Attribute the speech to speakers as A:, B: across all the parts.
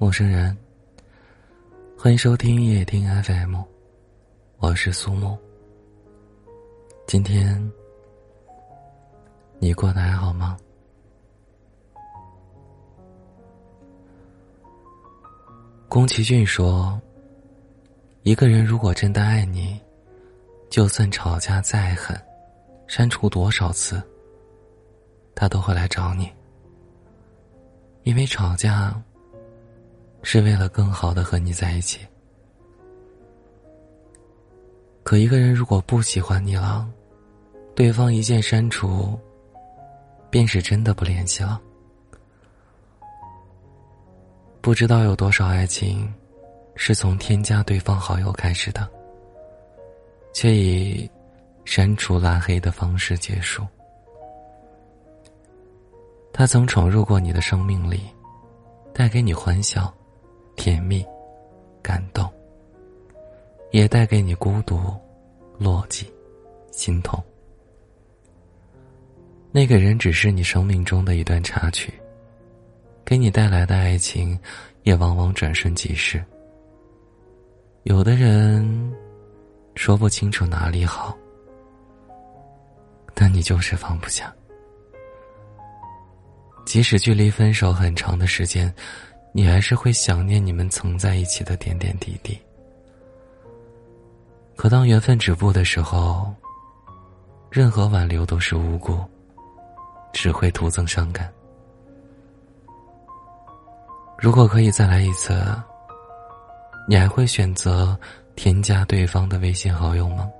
A: 陌生人，欢迎收听夜听 FM，我是苏木。今天你过得还好吗？宫崎骏说：“一个人如果真的爱你，就算吵架再狠，删除多少次，他都会来找你。因为吵架是为了更好的和你在一起。可一个人如果不喜欢你了，对方一键删除，便是真的不联系了。”不知道有多少爱情，是从添加对方好友开始的，却以删除拉黑的方式结束。他曾闯入过你的生命里，带给你欢笑、甜蜜、感动，也带给你孤独、落寂、心痛。那个人只是你生命中的一段插曲。给你带来的爱情，也往往转瞬即逝。有的人说不清楚哪里好，但你就是放不下。即使距离分手很长的时间，你还是会想念你们曾在一起的点点滴滴。可当缘分止步的时候，任何挽留都是无辜，只会徒增伤感。如果可以再来一次，你还会选择添加对方的微信好友吗？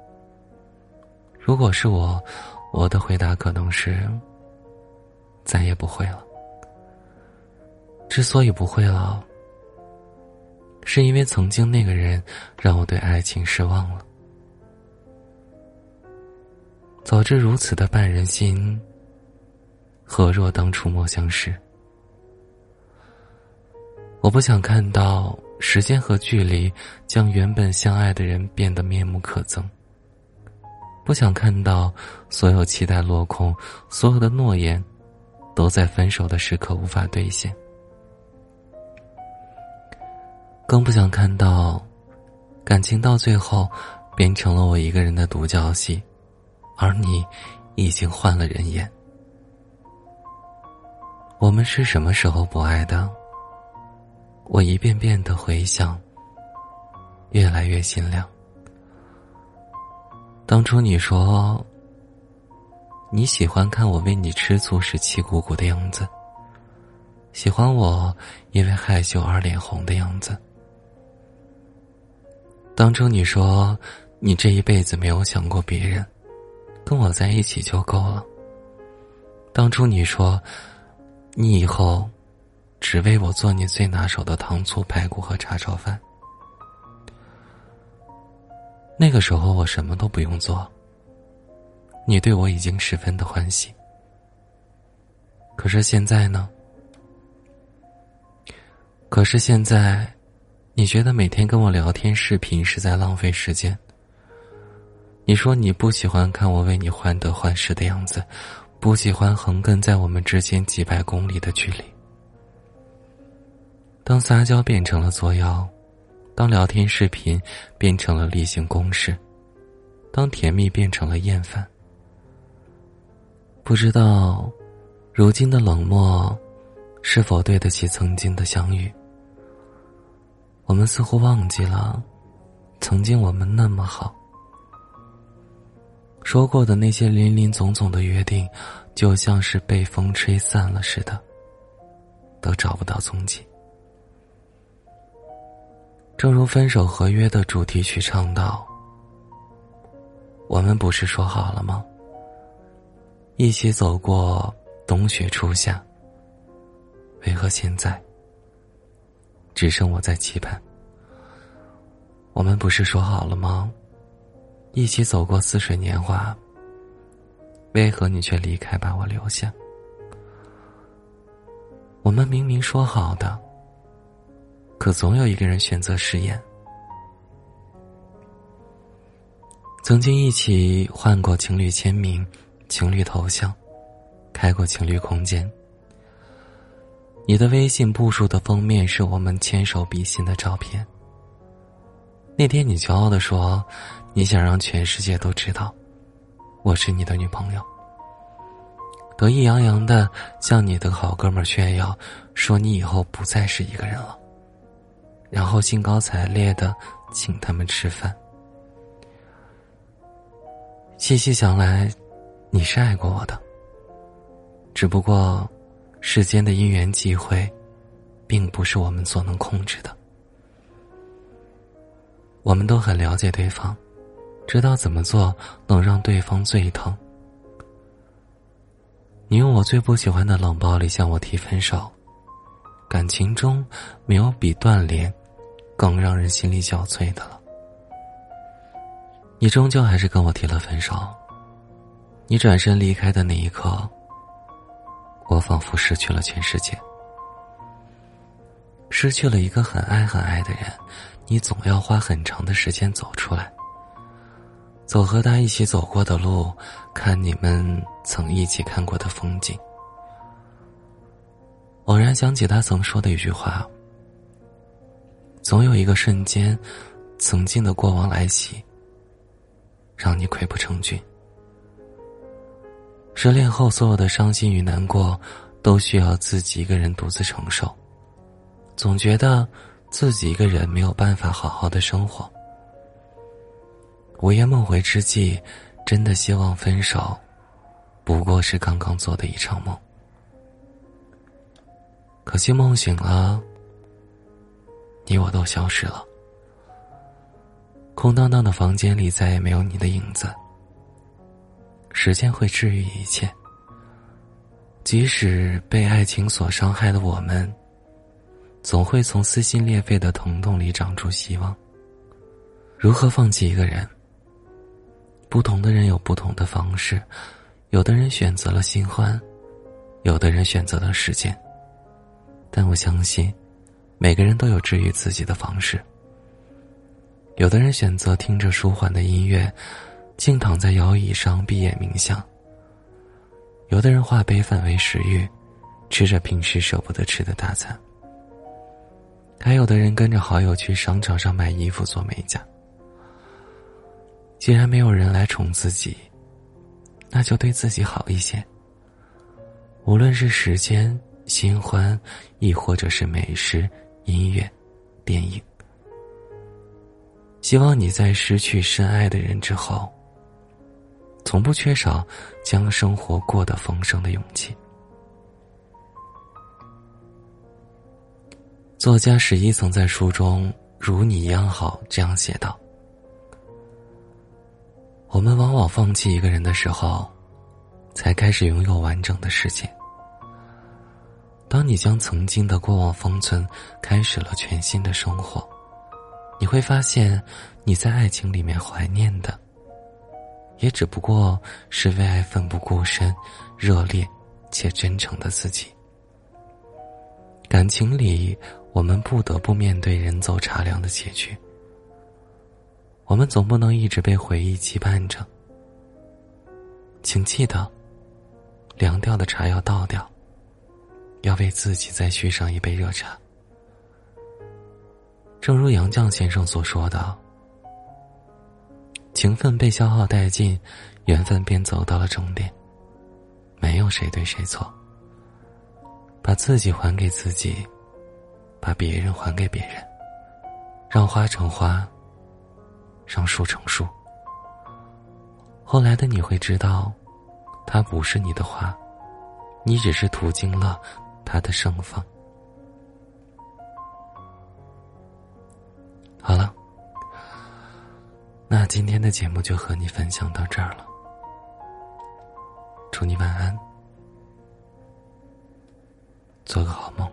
A: 如果是我，我的回答可能是再也不会了。之所以不会了，是因为曾经那个人让我对爱情失望了。早知如此的绊人心，何若当初莫相识？我不想看到时间和距离将原本相爱的人变得面目可憎。不想看到所有期待落空，所有的诺言都在分手的时刻无法兑现。更不想看到感情到最后变成了我一个人的独角戏，而你已经换了人演。我们是什么时候不爱的？我一遍遍的回想，越来越心凉。当初你说你喜欢看我为你吃醋时气鼓鼓的样子，喜欢我因为害羞而脸红的样子。当初你说你这一辈子没有想过别人，跟我在一起就够了。当初你说你以后。只为我做你最拿手的糖醋排骨和叉烧饭。那个时候我什么都不用做，你对我已经十分的欢喜。可是现在呢？可是现在，你觉得每天跟我聊天视频是在浪费时间。你说你不喜欢看我为你患得患失的样子，不喜欢横亘在我们之间几百公里的距离。当撒娇变成了作妖，当聊天视频变成了例行公事，当甜蜜变成了厌烦，不知道如今的冷漠是否对得起曾经的相遇？我们似乎忘记了，曾经我们那么好，说过的那些林林总总的约定，就像是被风吹散了似的，都找不到踪迹。正如分手合约的主题曲唱道：“我们不是说好了吗？一起走过冬雪初夏。为何现在只剩我在期盼？我们不是说好了吗？一起走过似水年华。为何你却离开，把我留下？我们明明说好的。”可总有一个人选择食言。曾经一起换过情侣签名、情侣头像，开过情侣空间。你的微信步数的封面是我们牵手比心的照片。那天你骄傲的说，你想让全世界都知道，我是你的女朋友。得意洋洋的向你的好哥们炫耀，说你以后不再是一个人了。然后兴高采烈的请他们吃饭。细细想来，你是爱过我的。只不过，世间的因缘际会，并不是我们所能控制的。我们都很了解对方，知道怎么做能让对方最疼。你用我最不喜欢的冷暴力向我提分手，感情中没有比断联更让人心力交瘁的了。你终究还是跟我提了分手。你转身离开的那一刻，我仿佛失去了全世界，失去了一个很爱很爱的人。你总要花很长的时间走出来。走和他一起走过的路，看你们曾一起看过的风景。偶然想起他曾说的一句话：“总有一个瞬间，曾经的过往来袭，让你溃不成军。”失恋后所有的伤心与难过，都需要自己一个人独自承受。总觉得自己一个人没有办法好好的生活。午夜梦回之际，真的希望分手，不过是刚刚做的一场梦。可惜梦醒了，你我都消失了。空荡荡的房间里再也没有你的影子。时间会治愈一切，即使被爱情所伤害的我们，总会从撕心裂肺的疼痛里长出希望。如何放弃一个人？不同的人有不同的方式，有的人选择了新欢，有的人选择了时间。但我相信，每个人都有治愈自己的方式。有的人选择听着舒缓的音乐，静躺在摇椅上闭眼冥想。有的人化悲愤为食欲，吃着平时舍不得吃的大餐。还有的人跟着好友去商场上买衣服做美甲。既然没有人来宠自己，那就对自己好一些。无论是时间、新欢，亦或者是美食、音乐、电影，希望你在失去深爱的人之后，从不缺少将生活过得丰盛的勇气。作家史一曾在书中《如你一样好》这样写道。我们往往放弃一个人的时候，才开始拥有完整的世界。当你将曾经的过往封存，开始了全新的生活，你会发现，你在爱情里面怀念的，也只不过是为爱奋不顾身、热烈且真诚的自己。感情里，我们不得不面对人走茶凉的结局。我们总不能一直被回忆羁绊着，请记得，凉掉的茶要倒掉，要为自己再续上一杯热茶。正如杨绛先生所说的：“情分被消耗殆尽，缘分便走到了终点。没有谁对谁错，把自己还给自己，把别人还给别人，让花成花。”让树成树。后来的你会知道，它不是你的花，你只是途经了它的盛放。今天的节目就和你分享到这儿了。祝你晚安，做个好梦。